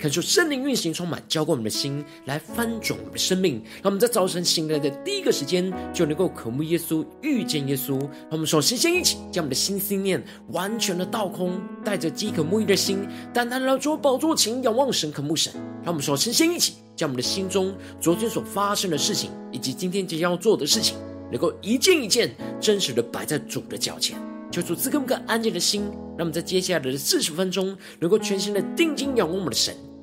感受圣灵运行充满，浇灌我们的心，来翻转我们的生命。让我们在早晨醒来的第一个时间，就能够渴慕耶稣，遇见耶稣。让我们首先先一起将我们的心思念完全的倒空，带着饥渴慕义的心，单单来到主宝座前仰望神，渴慕神。让我们首先先一起将我们的心中昨天所发生的事情，以及今天即将要做的事情，能够一件一件真实的摆在主的脚前。求主赐给我们个安静的心，让我们在接下来的四十分钟，能够全心的定睛仰望我们的神，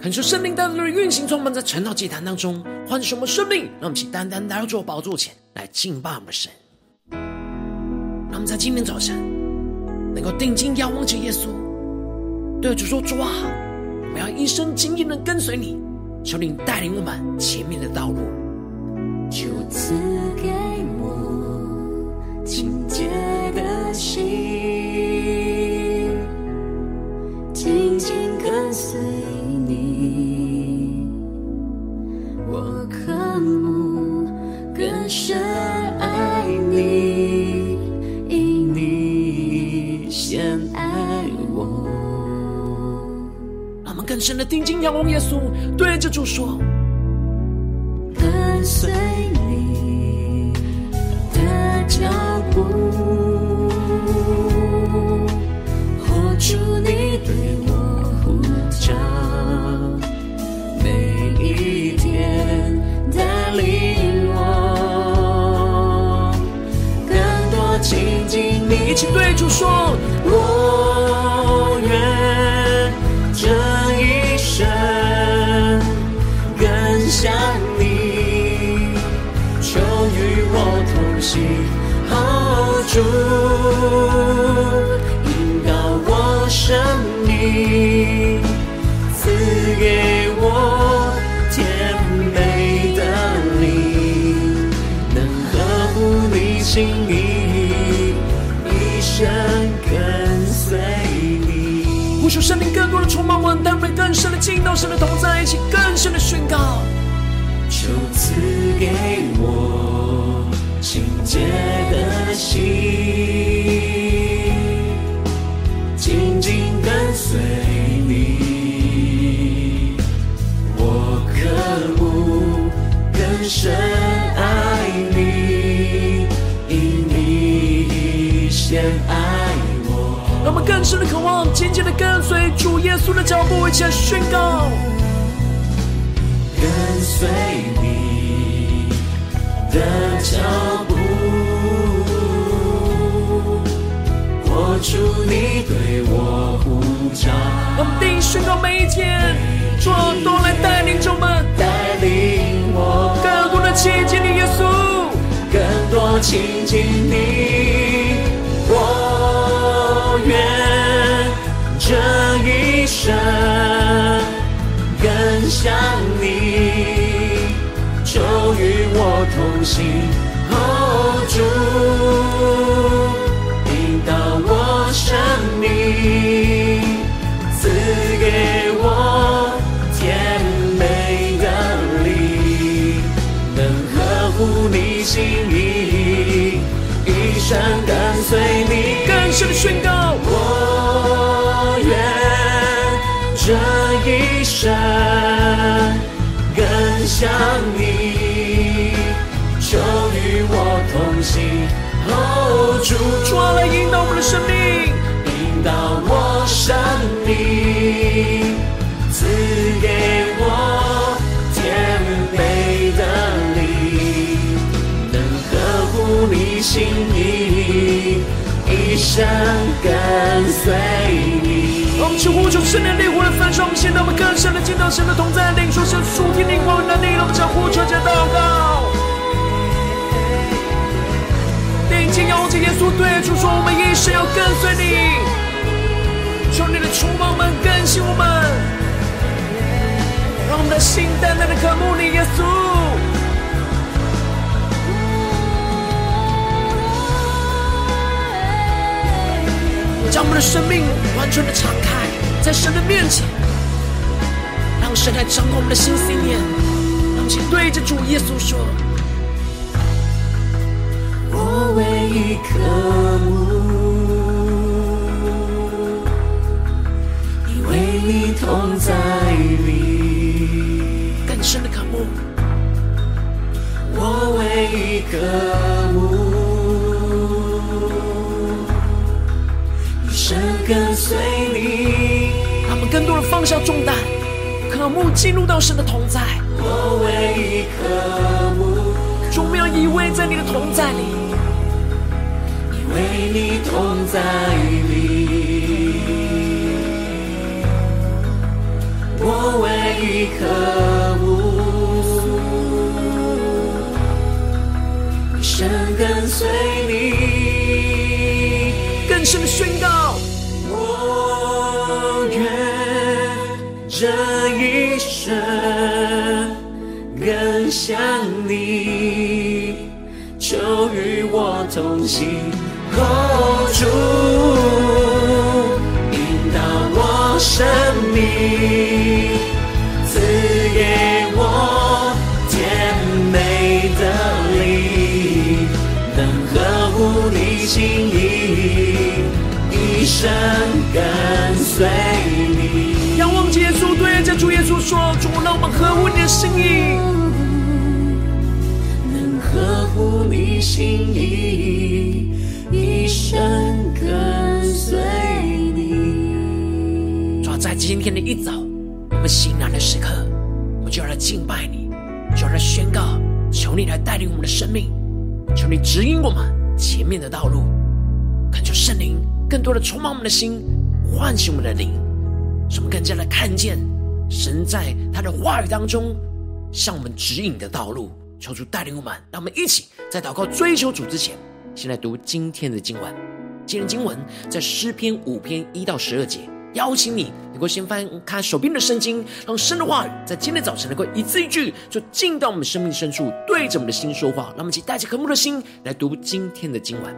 感受圣灵带来的运行，充满在晨祷祭坛当中，唤醒我们生命。让我们起单单来到主宝座前来敬拜我们神。让我们在今天早晨能够定睛仰望着耶稣，对主说：“主啊，我们要一生紧紧的跟随你，求你带领我们前面的道路。”就赐着主说：“跟随你的脚步，活出你对我住，引导我生命，赐给我甜美的灵，能呵护你心意，一生跟随你。呼求生命更多的充满我，带我们更深的进到神的同在一起，更深的宣告。求赐给我清洁的心，紧紧跟随你。我渴慕更深爱你，因你先爱我。让我们更深的渴望，紧紧的跟随主耶稣的脚步，一起来宣告。跟随你的脚出你对我呼召。我们定宣告每一天，主都来带领着我们，带领我更多的亲近你，耶稣，更多亲近你。我愿这一生。更像你，就与我同行住，随你。更深的宣告，我愿这一生更像你，求与我同行。哦，主，主啊，来引导我们的生命，引导我生命，赐给我一生跟随你。我们求呼求圣灵烈火的焚烧，我们现在我们更深的见到神的同在，领受神属天灵光的能力，让我们将呼求着祷告。定睛仰望着耶稣，对主说：我们一生要跟随你。求你的触摸我们，更新我们，让我们的心单单的渴慕你，耶稣。将我们的生命完全的敞开，在神的面前，让神来掌控我们的心思念。让我们对着主耶稣说：“我唯一渴慕，因为你同在里，更深的渴慕。我唯一渴慕。”跟随你，让我们更多的放下重担，渴慕进入到神的同在。我唯一渴慕，主，我们要依偎在你的同在里，依偎你同在里。我唯一渴慕，一生跟随你，更深的宣告。这一生更像你，求与我同行。哦，主引导我生命，赐给我甜美的灵，能呵护你心意，一生跟随说：“主，让我们合乎你的心意，能合乎你心意，一生跟随你。”主要在今天的一早，我们醒来的时刻，我们就要来敬拜你，就要来宣告，求你来带领我们的生命，求你指引我们前面的道路，恳求圣灵更多的充满我们的心，唤醒我们的灵。使我们更加的看见神在他的话语当中向我们指引的道路，求主带领我们。让我们一起在祷告追求主之前，先来读今天的经文。今天经文在诗篇五篇一到十二节。邀请你能够先翻开手边的圣经，让神的话语在今天早晨能够一字一句，就进到我们生命深处，对着我们的心说话。让我们一起带着渴慕的心来读今天的经文。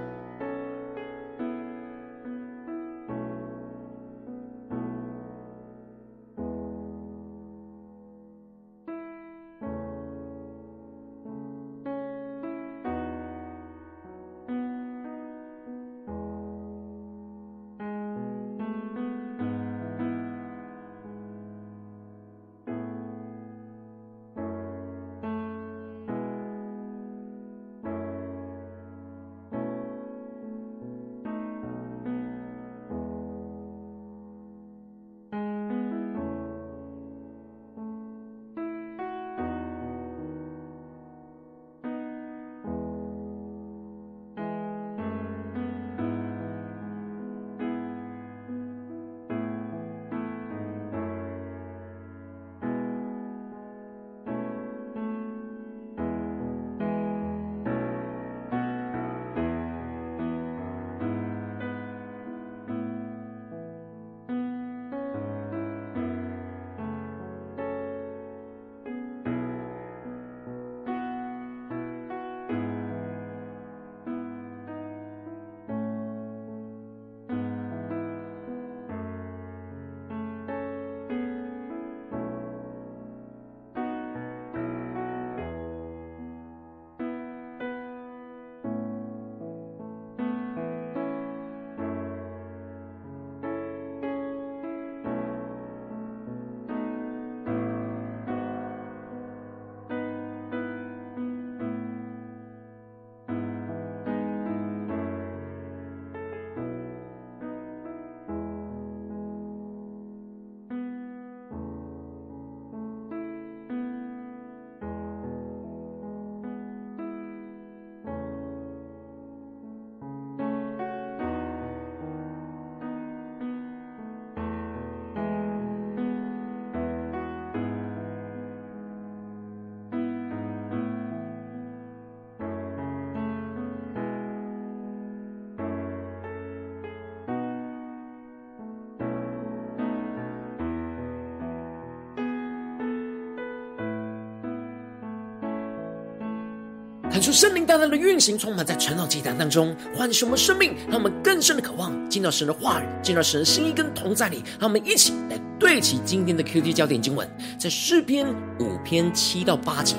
看出圣灵大大的运行，充满在晨祷祭坛当中，唤醒我们生命，让我们更深的渴望进到神的话语，进到神的心意跟同在里。让我们一起来对齐今天的 QT 焦点经文，在诗篇五篇七到八节。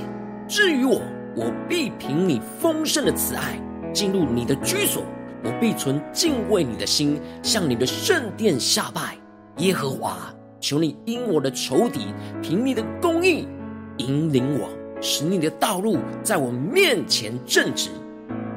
至于我，我必凭你丰盛的慈爱进入你的居所，我必存敬畏你的心，向你的圣殿下拜。耶和华，求你因我的仇敌，凭你的公义引领我。使你的道路在我面前正直，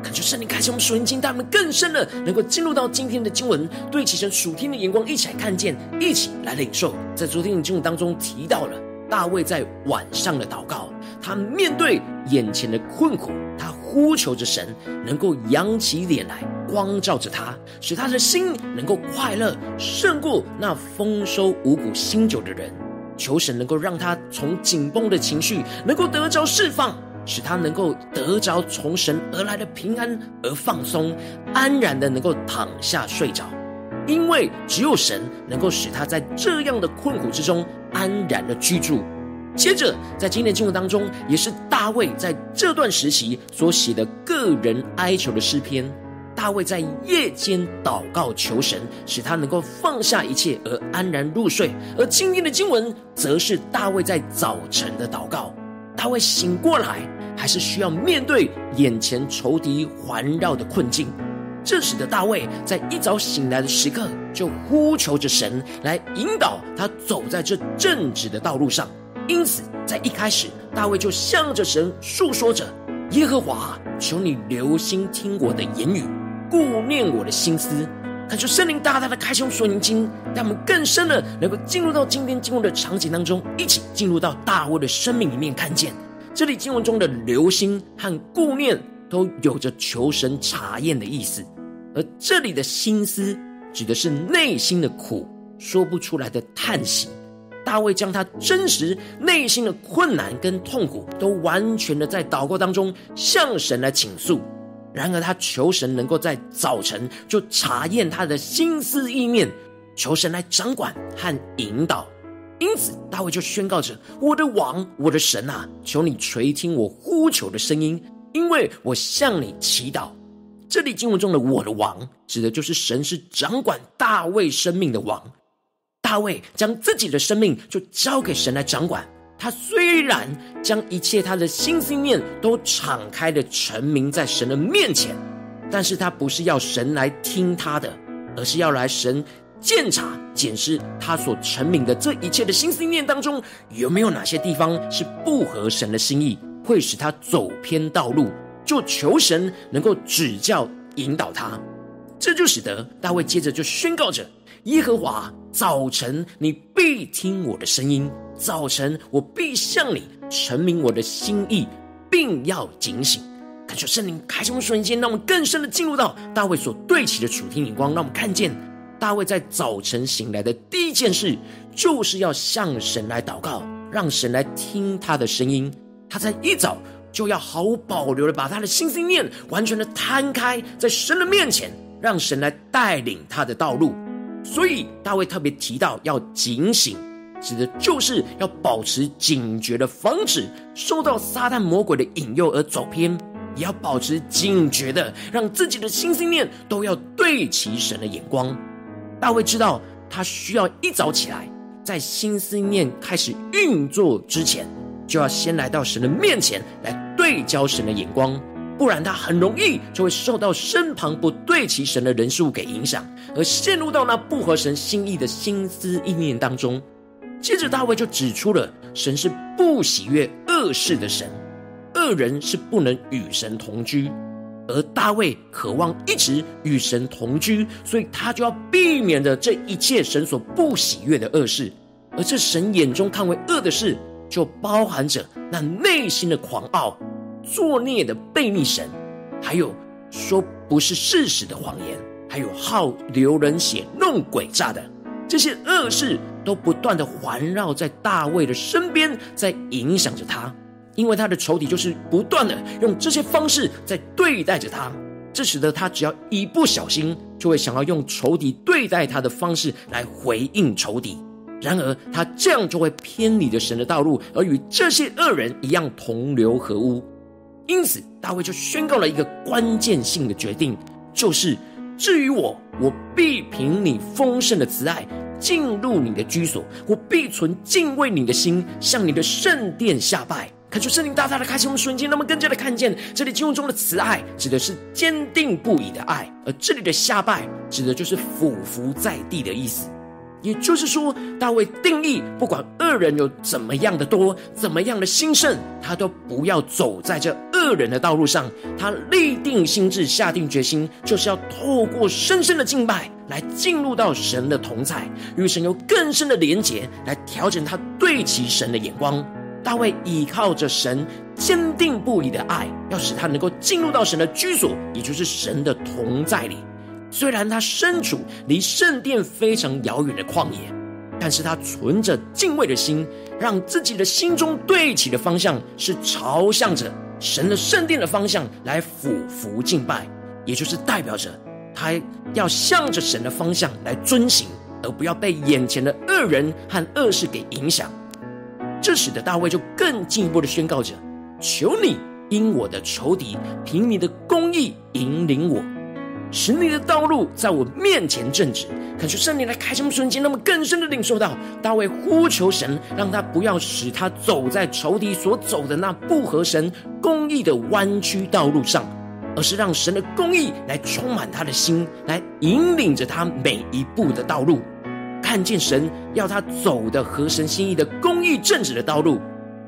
感谢圣灵开启我们属灵经，带我们更深的能够进入到今天的经文，对齐神属天的眼光，一起来看见，一起来领受。在昨天的经文当中提到了大卫在晚上的祷告，他面对眼前的困苦，他呼求着神能够扬起脸来，光照着他，使他的心能够快乐，胜过那丰收五谷新酒的人。求神能够让他从紧绷的情绪能够得着释放，使他能够得着从神而来的平安而放松，安然的能够躺下睡着。因为只有神能够使他在这样的困苦之中安然的居住。接着，在今天的经文当中，也是大卫在这段时期所写的个人哀求的诗篇。大卫在夜间祷告求神，使他能够放下一切而安然入睡。而今天的经文，则是大卫在早晨的祷告。大卫醒过来，还是需要面对眼前仇敌环绕的困境。这使得大卫在一早醒来的时刻，就呼求着神来引导他走在这正直的道路上。因此，在一开始，大卫就向着神诉说着：“耶和华，求你留心听我的言语。”顾念我的心思，感受圣灵大大的开胸说灵经，让我们更深的能够进入到今天经文的场景当中，一起进入到大卫的生命里面，看见这里经文中的留心和顾念都有着求神查验的意思，而这里的心思指的是内心的苦，说不出来的叹息。大卫将他真实内心的困难跟痛苦，都完全的在祷告当中向神来倾诉。然而，他求神能够在早晨就查验他的心思意念，求神来掌管和引导。因此，大卫就宣告着：“我的王，我的神啊，求你垂听我呼求的声音，因为我向你祈祷。”这里经文中的“我的王”指的就是神是掌管大卫生命的王。大卫将自己的生命就交给神来掌管。他虽然将一切他的心思念都敞开的陈明在神的面前，但是他不是要神来听他的，而是要来神检查、检视他所陈明的这一切的心思念当中，有没有哪些地方是不合神的心意，会使他走偏道路，就求神能够指教引导他。这就使得大卫接着就宣告着：耶和华，早晨你必听我的声音。早晨，我必向你陈明我的心意，并要警醒。感谢圣灵开启我们瞬间，让我们更深的进入到大卫所对齐的主天眼光。让我们看见大卫在早晨醒来的第一件事，就是要向神来祷告，让神来听他的声音。他在一早就要毫无保留的把他的心思念完全的摊开在神的面前，让神来带领他的道路。所以大卫特别提到要警醒。指的就是要保持警觉的，防止受到撒旦魔鬼的引诱而走偏，也要保持警觉的，让自己的心思念都要对齐神的眼光。大卫知道，他需要一早起来，在心思念开始运作之前，就要先来到神的面前来对焦神的眼光，不然他很容易就会受到身旁不对齐神的人事物给影响，而陷入到那不合神心意的心思意念当中。接着，大卫就指出了神是不喜悦恶事的神，恶人是不能与神同居，而大卫渴望一直与神同居，所以他就要避免的这一切神所不喜悦的恶事。而这神眼中看为恶的事，就包含着那内心的狂傲、作孽的悖逆神，还有说不是事实的谎言，还有好流人血、弄鬼诈的这些恶事。都不断的环绕在大卫的身边，在影响着他，因为他的仇敌就是不断的用这些方式在对待着他，这使得他只要一不小心，就会想要用仇敌对待他的方式来回应仇敌。然而他这样就会偏离了神的道路，而与这些恶人一样同流合污。因此，大卫就宣告了一个关键性的决定，就是至于我，我必凭你丰盛的慈爱进入你的居所，我必存敬畏你的心，向你的圣殿下拜。看出圣灵大大的开启我们瞬间，那么更加的看见这里经文中的慈爱，指的是坚定不移的爱；而这里的下拜，指的就是俯伏在地的意思。也就是说，大卫定义，不管恶人有怎么样的多，怎么样的兴盛，他都不要走在这恶人的道路上。他立定心智，下定决心，就是要透过深深的敬拜，来进入到神的同在，与神有更深的连结，来调整他对齐神的眼光。大卫倚靠着神坚定不移的爱，要使他能够进入到神的居所，也就是神的同在里。虽然他身处离圣殿非常遥远的旷野，但是他存着敬畏的心，让自己的心中对齐的方向是朝向着神的圣殿的方向来俯伏敬拜，也就是代表着他要向着神的方向来遵行，而不要被眼前的恶人和恶事给影响。这使得大卫就更进一步的宣告着：“求你因我的仇敌，凭你的公义引领我，使你的道路在我面前正直。”恳求圣灵来开什么瞬间，那么更深的领受到大卫呼求神，让他不要使他走在仇敌所走的那不合神公义的弯曲道路上，而是让神的公义来充满他的心，来引领着他每一步的道路。看见神要他走的合神心意的公义正直的道路，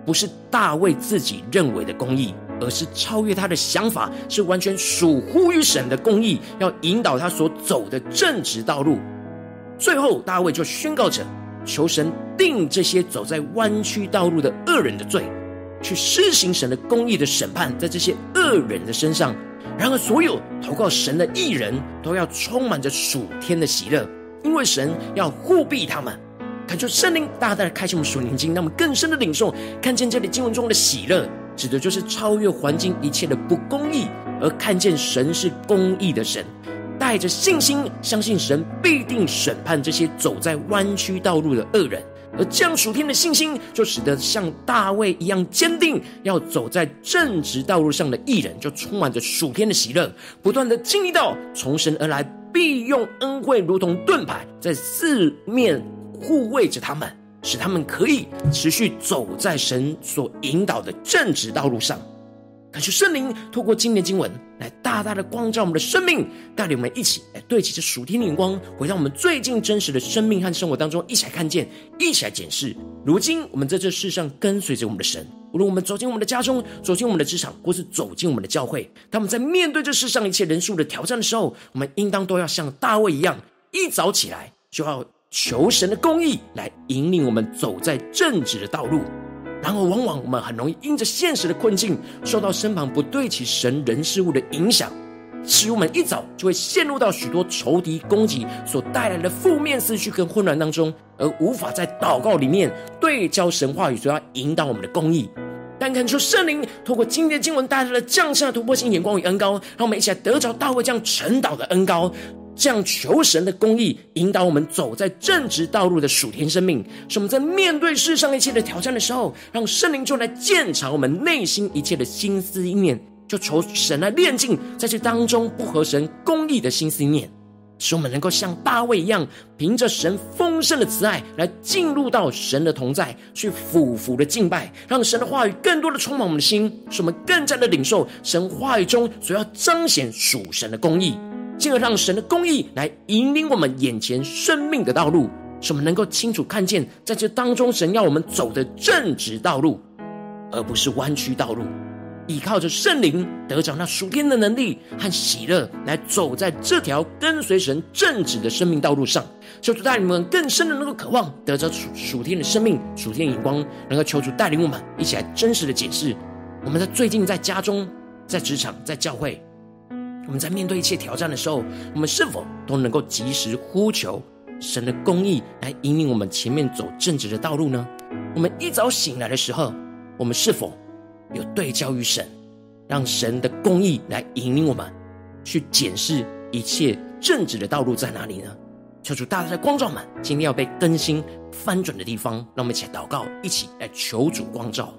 不是大卫自己认为的公义，而是超越他的想法，是完全属乎于神的公义，要引导他所走的正直道路。最后，大卫就宣告着：求神定这些走在弯曲道路的恶人的罪，去施行神的公义的审判在这些恶人的身上。然而，所有投靠神的义人都要充满着属天的喜乐。因为神要护庇他们，恳求圣灵大大的开启我们属灵经，让我们更深的领受，看见这里经文中的喜乐，指的就是超越环境一切的不公义，而看见神是公义的神，带着信心相信神必定审判这些走在弯曲道路的恶人，而这样属天的信心，就使得像大卫一样坚定要走在正直道路上的艺人，就充满着属天的喜乐，不断的经历到从神而来。必用恩惠如同盾牌，在四面护卫着他们，使他们可以持续走在神所引导的正直道路上。感谢圣灵透过今天经文来大大的光照我们的生命，带领我们一起来对齐这属天的眼光，回到我们最近真实的生命和生活当中，一起来看见，一起来检视。如今我们在这世上跟随着我们的神，无论我们走进我们的家中，走进我们的职场，或是走进我们的教会，当我们在面对这世上一切人数的挑战的时候，我们应当都要像大卫一样，一早起来就要求神的公义来引领我们走在正直的道路。然而，往往我们很容易因着现实的困境，受到身旁不对齐神人事物的影响，使我们一早就会陷入到许多仇敌攻击所带来的负面思绪跟混乱当中，而无法在祷告里面对焦神话语，所要引导我们的公义。但恳求圣灵透过今天的经文带来了降下突破性眼光与恩膏，让我们一起来得着大卫这样晨祷的恩膏。这样求神的公义引导我们走在正直道路的属天生命，使我们在面对世上一切的挑战的时候，让圣灵就来鉴察我们内心一切的心思意念，就求神来炼净在这当中不合神公义的心思意念，使我们能够像大卫一样，凭着神丰盛的慈爱来进入到神的同在，去俯伏的敬拜，让神的话语更多的充满我们的心，使我们更加的领受神话语中所要彰显属神的公义。进而让神的公义来引领我们眼前生命的道路，使我们能够清楚看见，在这当中，神要我们走的正直道路，而不是弯曲道路。依靠着圣灵，得着那属天的能力和喜乐，来走在这条跟随神正直的生命道路上。求主带领我们更深的能够渴望得着属属天的生命、属天的眼光，能够求主带领我们一起来真实的解释。我们在最近在家中、在职场、在教会。我们在面对一切挑战的时候，我们是否都能够及时呼求神的公义来引领我们前面走正直的道路呢？我们一早醒来的时候，我们是否有对焦于神，让神的公义来引领我们去检视一切正直的道路在哪里呢？求主大大的光照们，今天要被更新翻转的地方，让我们一起来祷告，一起来求主光照。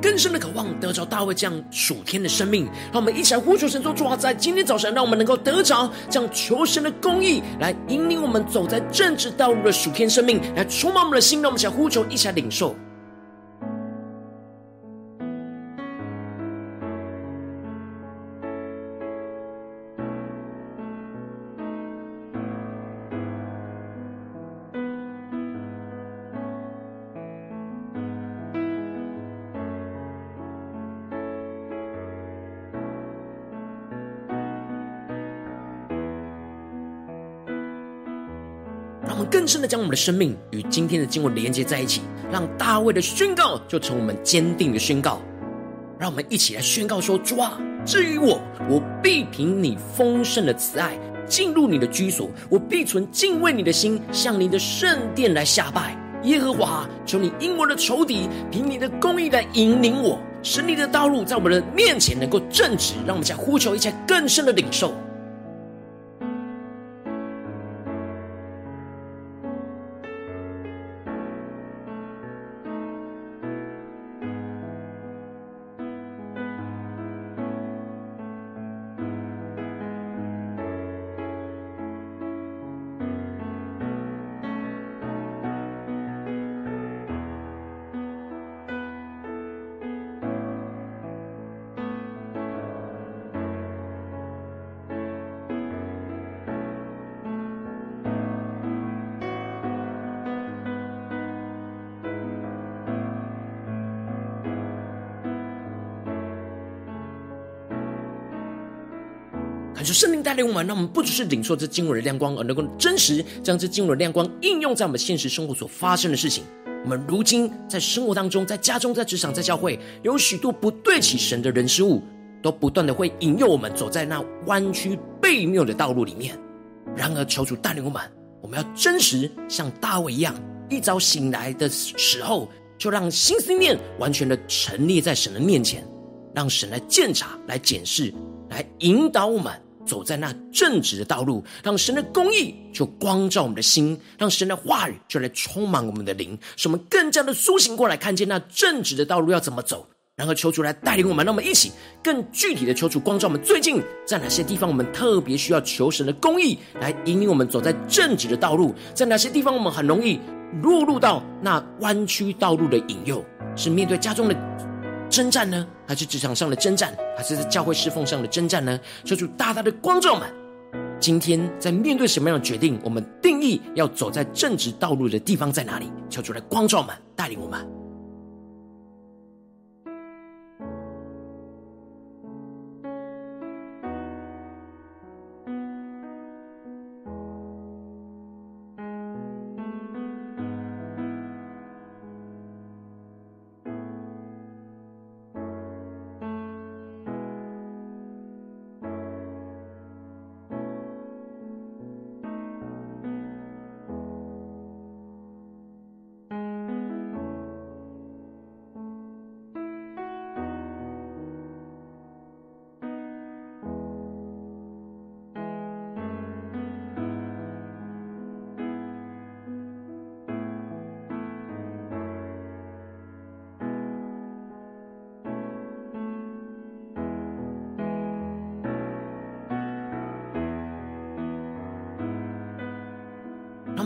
更深的渴望得着大卫这样属天的生命。让我们一起来呼求神说：主啊，在今天早晨，让我们能够得着这样求神的公义，来引领我们走在正直道路的属天生命，来充满我们的心。让我们一起来呼求，一起来领受。深的将我们的生命与今天的经文连接在一起，让大卫的宣告就成我们坚定的宣告。让我们一起来宣告说：主啊，至于我，我必凭你丰盛的慈爱进入你的居所，我必存敬畏你的心，向你的圣殿来下拜。耶和华，求你因我的仇敌，凭你的公义来引领我，使你的道路在我们的面前能够正直。让我们在呼求一切更深的领受。带领我们，让我们不只是领受这经文的亮光，而能够真实将这经文的亮光应用在我们现实生活所发生的事情。我们如今在生活当中，在家中，在职场，在教会，有许多不对起神的人事物，都不断的会引诱我们走在那弯曲背谬的道路里面。然而，求主带领我们，我们要真实像大卫一样，一早醒来的时候，就让心思念完全的陈列在神的面前，让神来鉴察、来检视、来引导我们。走在那正直的道路，让神的公义就光照我们的心，让神的话语就来充满我们的灵，使我们更加的苏醒过来，看见那正直的道路要怎么走。然后求主来带领我们，让我们一起更具体的求主光照我们。最近在哪些地方我们特别需要求神的公义来引领我们走在正直的道路？在哪些地方我们很容易落入到那弯曲道路的引诱？是面对家中的征战呢，还是职场上的征战，还是在教会侍奉上的征战呢？求主大大的光照们，今天在面对什么样的决定？我们定义要走在正直道路的地方在哪里？求主来光照们，带领我们。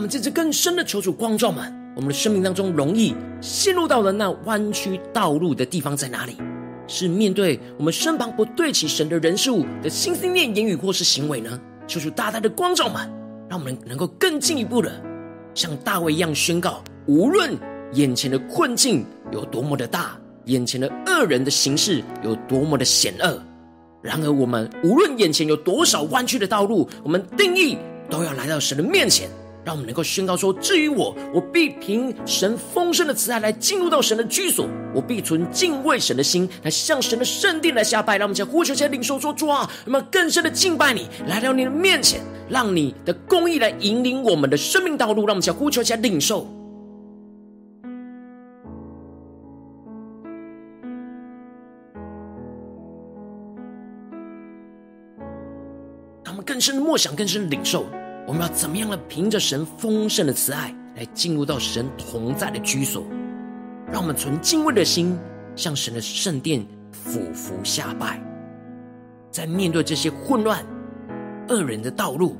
们在这更深的求主光照们，我们的生命当中容易陷入到的那弯曲道路的地方在哪里？是面对我们身旁不对齐神的人事物的心思念、言语或是行为呢？求主大大的光照们，让我们能够更进一步的像大卫一样宣告：无论眼前的困境有多么的大，眼前的恶人的形势有多么的险恶，然而我们无论眼前有多少弯曲的道路，我们定义都要来到神的面前。让我们能够宣告说：至于我，我必凭神丰盛的慈爱来进入到神的居所，我必存敬畏神的心，来向神的圣殿来下拜。让我们将呼求、来领受说：主啊，我们更深的敬拜你，来到你的面前，让你的公义来引领我们的生命道路。让我们将呼求、来领受。让我们更深的默想，更深的领受。我们要怎么样的凭着神丰盛的慈爱来进入到神同在的居所？让我们存敬畏的心，向神的圣殿俯伏下拜。在面对这些混乱、恶人的道路，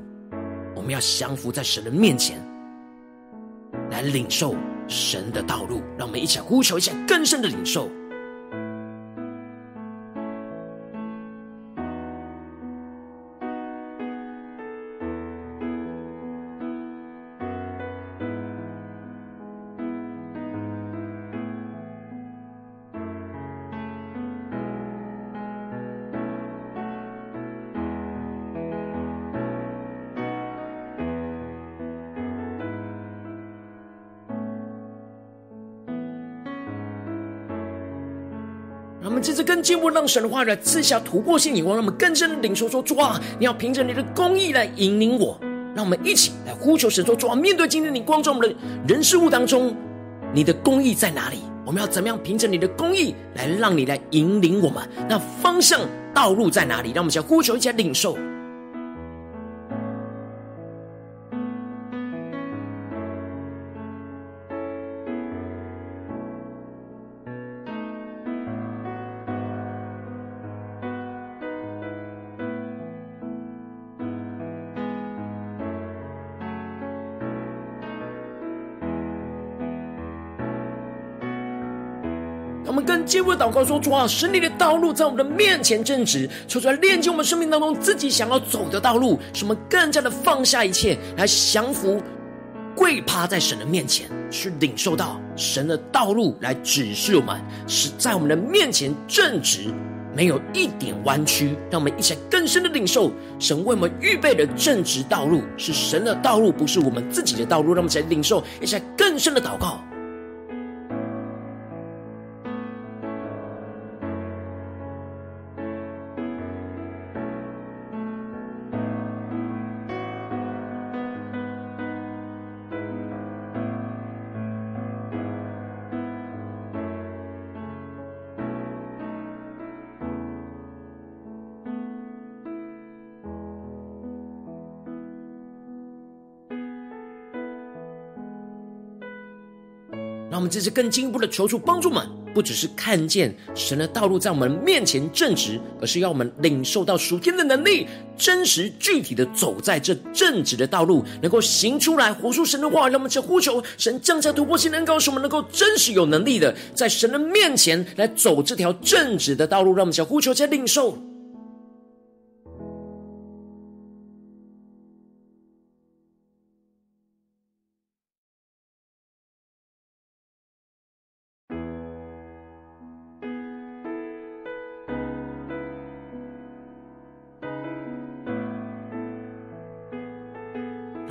我们要降服在神的面前，来领受神的道路。让我们一起来呼求一下更深的领受。更进一步，让神的话语来赐下突破性眼光，让我们更深的领受说：主啊，你要凭着你的公义来引领我。让我们一起来呼求神说：主啊，面对今天你光照我们的人事物当中，你的公义在哪里？我们要怎么样凭着你的公义来让你来引领我们？那方向道路在哪里？让我们先呼求，一起来领受。我们更进一步祷告说：主啊，使你的道路在我们的面前正直，求主来炼净我们生命当中自己想要走的道路，使我们更加的放下一切，来降服、跪趴在神的面前，去领受到神的道路来指示我们，使在我们的面前正直，没有一点弯曲。让我们一起来更深的领受神为我们预备的正直道路，是神的道路，不是我们自己的道路。让我们一起来领受，一起来更深的祷告。们这次更进一步的求主帮助们，不只是看见神的道路在我们面前正直，而是要我们领受到属天的能力，真实具体的走在这正直的道路，能够行出来，活出神的话。让我们去呼求神降下突破性能，告诉我们能够真实有能力的，在神的面前来走这条正直的道路。让我们去呼求，去领受。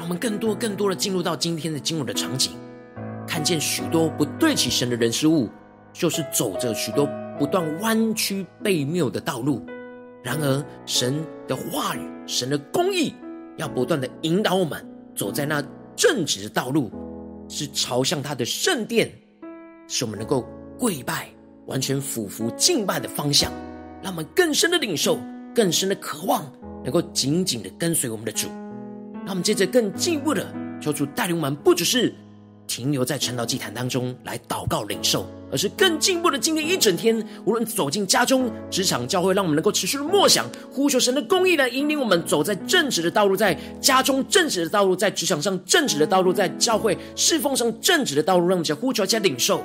我们更多、更多的进入到今天的经文的场景，看见许多不对起神的人事物，就是走着许多不断弯曲背谬的道路。然而，神的话语、神的公义，要不断的引导我们走在那正直的道路，是朝向他的圣殿，使我们能够跪拜、完全俯伏敬拜的方向，让我们更深的领受、更深的渴望，能够紧紧的跟随我们的主。让我们接着更进一步的求主带领我们，不只是停留在晨祷祭坛当中来祷告领受，而是更进一步的今天一整天，无论走进家中、职场、教会，让我们能够持续的默想，呼求神的公义来引领我们走在正直的道路，在家中正直的道路，在职场上正直的道路，在教会侍奉上正直的道路，让我们呼求加领受。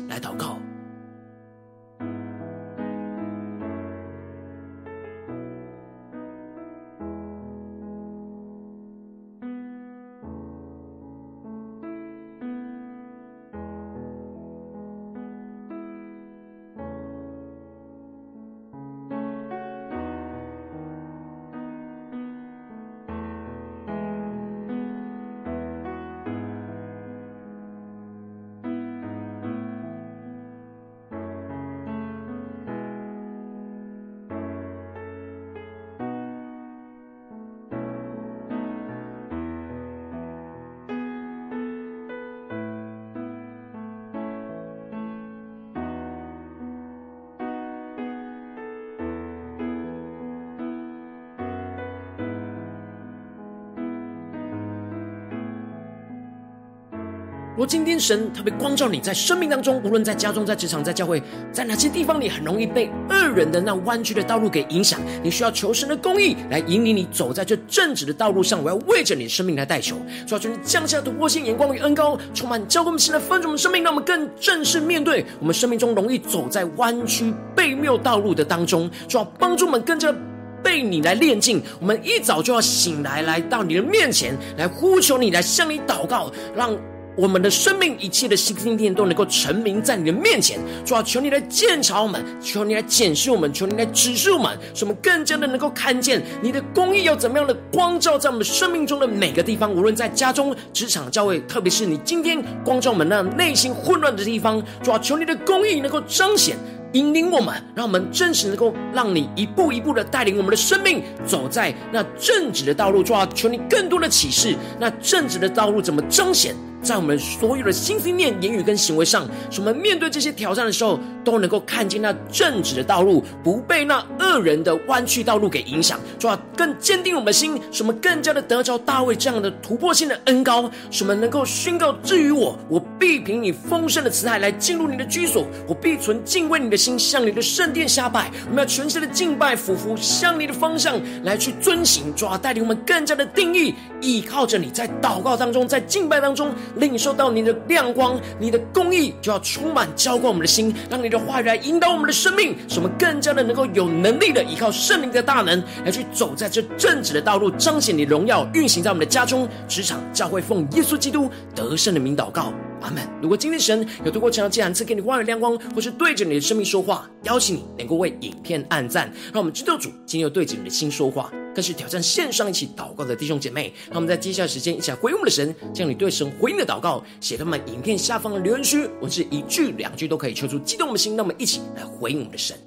若今天神特别光照你在生命当中，无论在家中、在职场、在教会，在哪些地方，你很容易被恶人的那弯曲的道路给影响。你需要求神的公义来引领你走在这正直的道路上。我要为着你的生命来代求，主要求你降下突破性眼光与恩膏，充满教灌我们现在丰盛的生命，让我们更正式面对我们生命中容易走在弯曲悖谬道路的当中。主要帮助我们跟着被你来炼净。我们一早就要醒来，来到你的面前来呼求你，来向你祷告，让。我们的生命一切的心思意念都能够陈明在你的面前，主啊，求你来鉴察我们，求你来检视我们，求你来指示我们，使我们更加的能够看见你的公义要怎么样的光照在我们生命中的每个地方，无论在家中、职场、教会，特别是你今天光照我们那内心混乱的地方，主啊，求你的公义能够彰显。引领我们，让我们真实能够让你一步一步的带领我们的生命走在那正直的道路。主啊，求你更多的启示，那正直的道路怎么彰显在我们所有的心思念、言语跟行为上，使我们面对这些挑战的时候，都能够看见那正直的道路，不被那恶人的弯曲道路给影响。主啊，更坚定我们的心，使我们更加的得着大卫这样的突破性的恩膏，使我们能够宣告：至于我，我必凭你丰盛的慈爱来进入你的居所，我必存敬畏你的心向你的圣殿下拜，我们要全心的敬拜，俯伏向你的方向来去遵行，主啊，带领我们更加的定义，依靠着你，在祷告当中，在敬拜当中，领受到你的亮光，你的公义就要充满浇灌我们的心，让你的话语来引导我们的生命，使我们更加的能够有能力的依靠圣灵的大能来去走在这正直的道路，彰显你荣耀，运行在我们的家中、职场、教会，奉耶稣基督得胜的名祷告。阿门。如果今天神有透过这样的祭坛赐给你话语亮光，或是对着你的生命说话，邀请你能够为影片按赞，让我们知道主今天又对着你的心说话，更是挑战线上一起祷告的弟兄姐妹。让我们在接下来时间一起来回应我们的神，将你对神回应的祷告写在我们影片下方的留言区，文字一句两句都可以，求出激动的心。那我们一起来回应我们的神。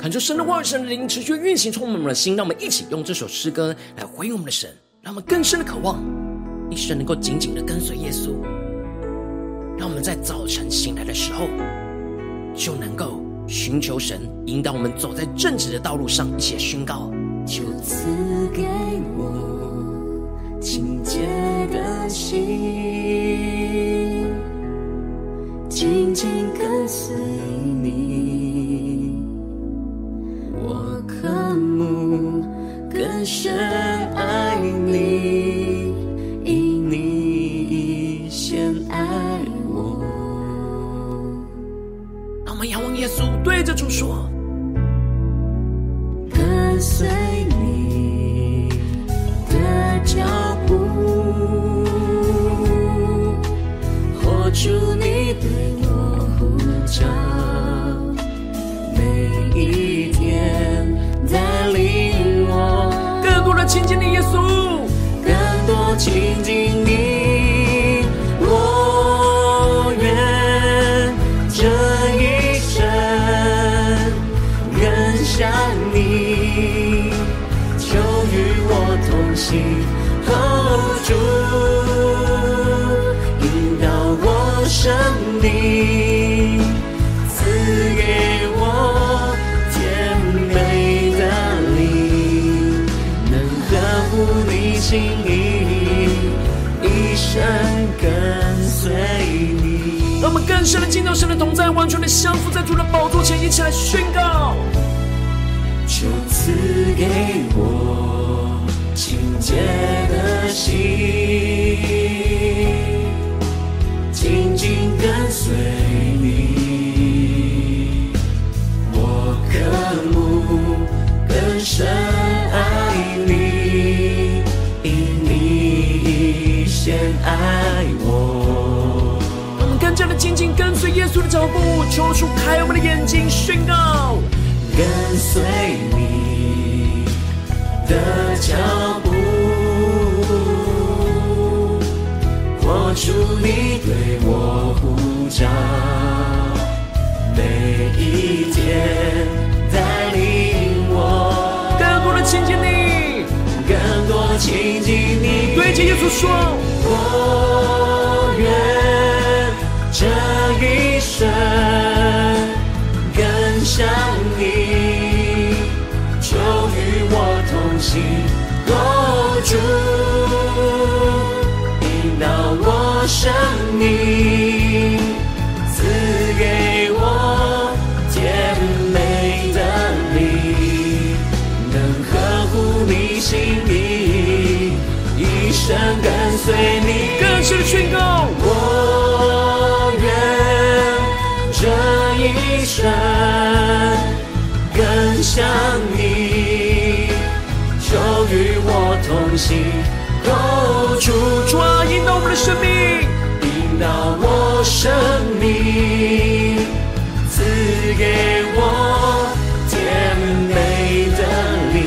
看出神的话语、神的灵持续运行，充满我们的心。让我们一起用这首诗歌来回应我们的神，让我们更深的渴望一生能够紧紧的跟随耶稣。让我们在早晨醒来的时候，就能够寻求神引导我们走在正直的道路上，一起宣告：求赐给我清洁的心，紧紧跟随你。你，赐给我甜美的灵，能呵护你心意，一生跟随你。让我们更深的进到神的同在，完全的相服在主的宝座前，一起来宣告。就赐给我清洁的心，紧跟随你。我渴慕更深爱你，因你先爱我。我们更加的紧紧跟随耶稣的脚步，求主开我们的眼睛，宣告。跟随你的脚主，你对我呼召，每一天带领我，更多的亲近你，更多亲近你。对着耶稣说，我愿这一生更像你，就与我同行我生命，赐给我甜美的你，能呵护你心意，一生跟随你。更深的宣告，我愿这一生更像你，就与我同行引导我生命，赐给我甜美的灵，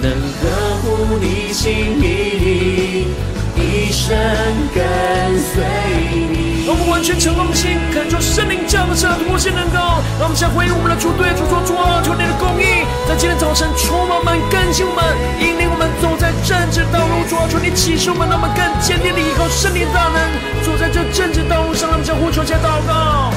能呵护你心意，一生跟随你。让我们完全敞开心，恳求圣灵降下突破性能够，让我们先回应我们的主，对主说：主啊，求你的公义在今天早晨充满我们，更新我们，引领我们走在正直道。主啊，求你启示我们，让我们更坚定的依靠圣灵大能，走在这正直道路上。让我们将呼求下祷告。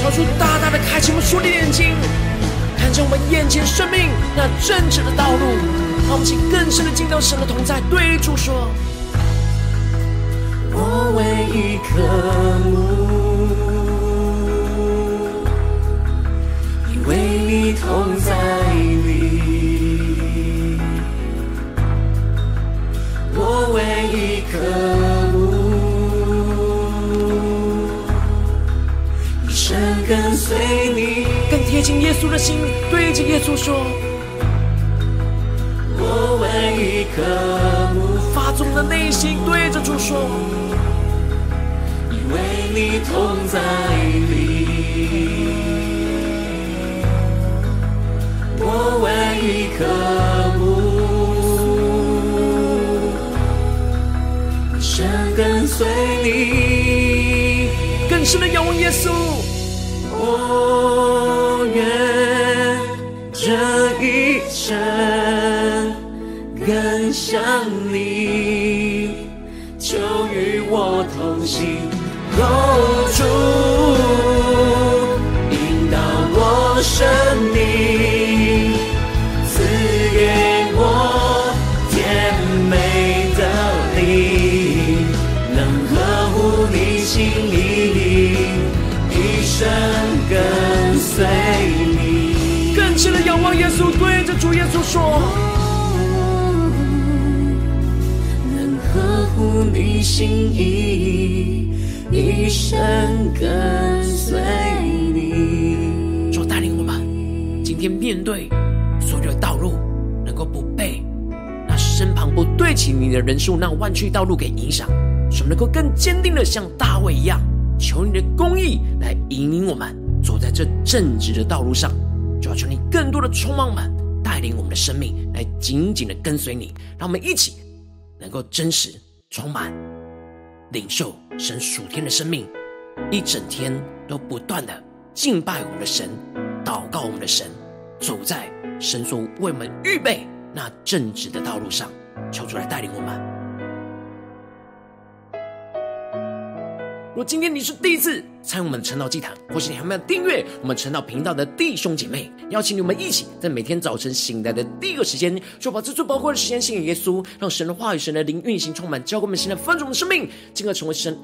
超出大大的开启我们属灵的眼睛，看见我们眼前生命那正直的道路，让我们请更深的进到神的同在，对主说：我唯一渴慕，因为你同在里。我唯一渴慕，一生跟随你。更贴近耶稣的心，对着耶稣说：我唯一渴慕，发自的内心对着主说：为你同在里。我唯一渴慕，一生跟随你。更深的仰望耶稣。我愿这一生更像你，就与我同行，Hold 住，引导我生命，赐给我甜美的灵，能呵护你心意，一生跟随你。更深的仰望耶稣，对着主耶稣说。能合乎你心意，一生跟随你。主带领我们，今天面对所有的道路，能够不被那身旁不对齐你的人数那弯曲道路给影响，使我们能够更坚定的像大卫一样，求你的公义来引领我们走在这正直的道路上。就要求你更多的充满们，带领我们的生命来紧紧的跟随你，让我们一起能够真实充满领受神属天的生命，一整天都不断的敬拜我们的神，祷告我们的神，走在神所为我们预备那正直的道路上，求主来带领我们。如果今天你是第一次参与我们的晨祷祭坛，或是你还没有订阅我们晨祷频道的弟兄姐妹，邀请你们一起在每天早晨醒来的第一个时间，就把这最宝贵的时间献给耶稣，让神的话语、神的灵运行充满，教给我们现在丰足的生命，进而成为神。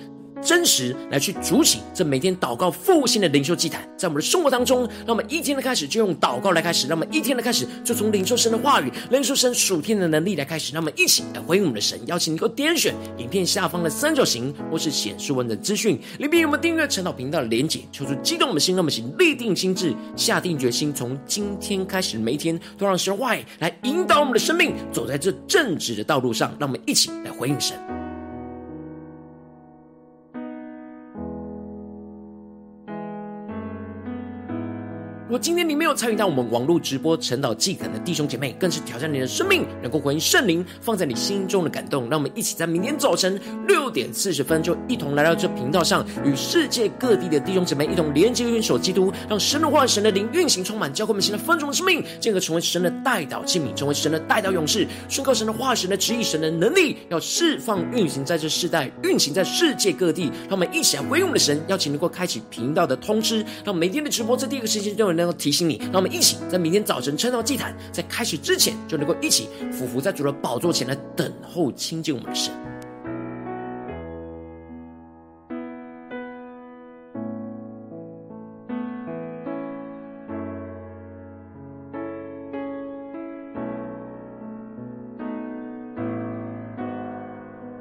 真实来去主起这每天祷告复兴的灵修祭坛，在我们的生活当中，让我们一天的开始就用祷告来开始，让我们一天的开始就从领受神的话语、领受神属天的能力来开始，让我们一起来回应我们的神。邀请你给我点选影片下方的三角形，或是显示文的资讯里边有没有订阅陈祷频道的连结，求主激动我们的心，让我们行立定心志，下定决心，从今天开始每一天都让神话语来引导我们的生命，走在这正直的道路上。让我们一起来回应神。如果今天你没有参与到我们网络直播晨祷祭坛的弟兄姐妹，更是挑战你的生命，能够回应圣灵放在你心中的感动。让我们一起在明天早晨六点四十分，就一同来到这频道上，与世界各地的弟兄姐妹一同连接、运手基督，让神的话、神的灵运行充满，教会我们新的丰盛的生命，进而成为神的代祷器皿，成为神的代祷勇士，宣告神的话、神的旨意、神的能力，要释放、运行在这世代，运行在世界各地。让我们一起来回应我们的神，邀请能够开启频道的通知，让每天的直播在第一个时间都有。能够提醒你，让我们一起在明天早晨晨祷祭坛在开始之前，就能够一起俯伏在主的宝座前来等候亲近我们的神。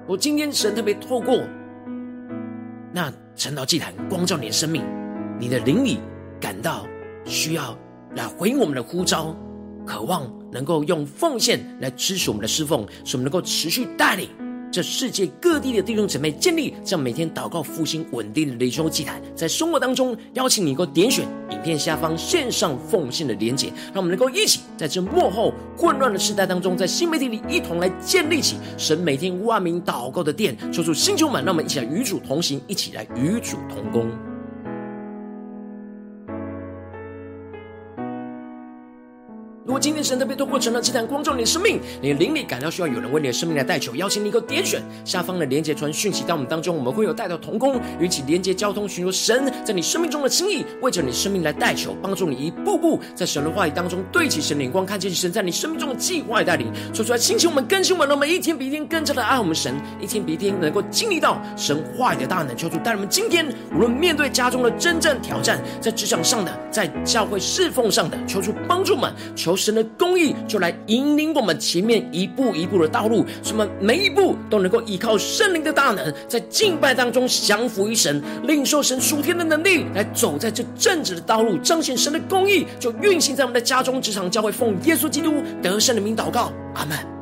我今天神特别透过那晨祷祭坛光照你的生命，你的灵里感到。需要来回应我们的呼召，渴望能够用奉献来支持我们的侍奉，使我们能够持续带领这世界各地的弟兄姊妹建立这样每天祷告复兴稳定的灵修祭坛。在生活当中，邀请你能够点选影片下方线上奉献的连结，让我们能够一起在这幕后混乱的时代当中，在新媒体里一同来建立起神每天万名祷告的殿，说出星球们，让我们一起来与主同行，一起来与主同工。今天神特别透过晨祷祭坛光照你的生命，你的灵里感到需要有人为你的生命来代求，邀请你一个点选下方的连结传讯息到我们当中，我们会有带到同工，与其连结交通，寻求神在你生命中的心意，为着你生命来代求，帮助你一步步在神的话语当中对齐神的眼光，看见神在你生命中的计划带领，说出来，兴起我们更新我们，让我们一天比一天更加的爱我们神，一天比一天能够经历到神话语的大能，求主带领我们今天无论面对家中的真正挑战，在职场上的，在教会侍奉上的，求主帮助们，求神。神的公义就来引领我们前面一步一步的道路，使我们每一步都能够依靠圣灵的大能，在敬拜当中降服于神，领受神属天的能力，来走在这正直的道路，彰显神的公义，就运行在我们的家中、职场、教会，奉耶稣基督得胜的名祷告，阿门。